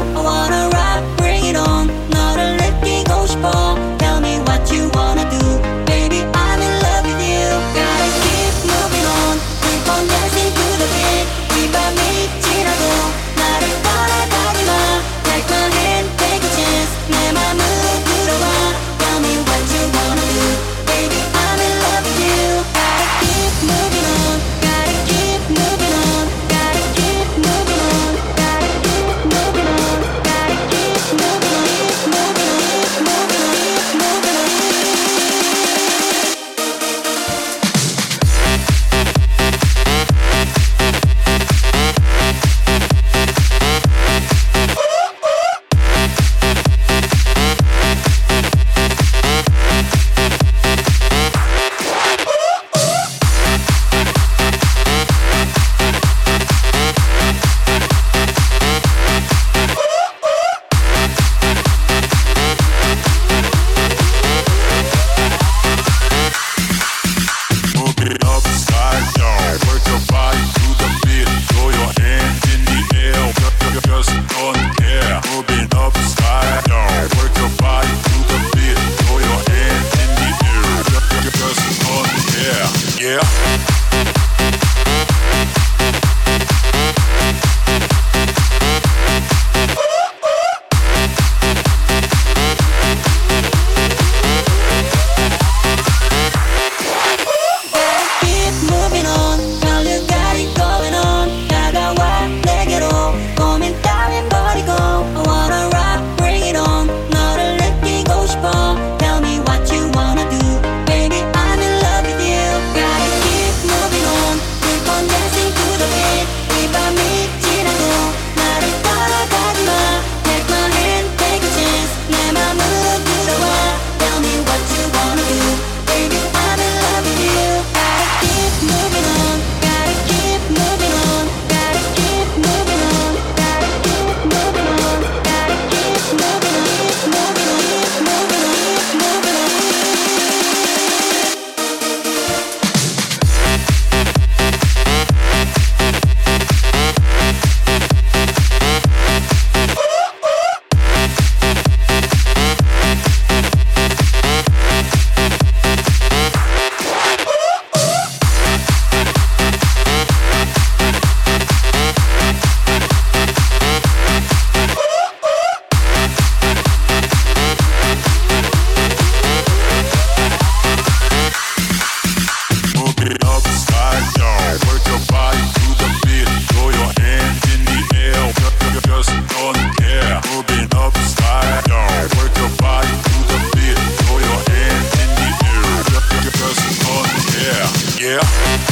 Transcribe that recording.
I wanna Yeah.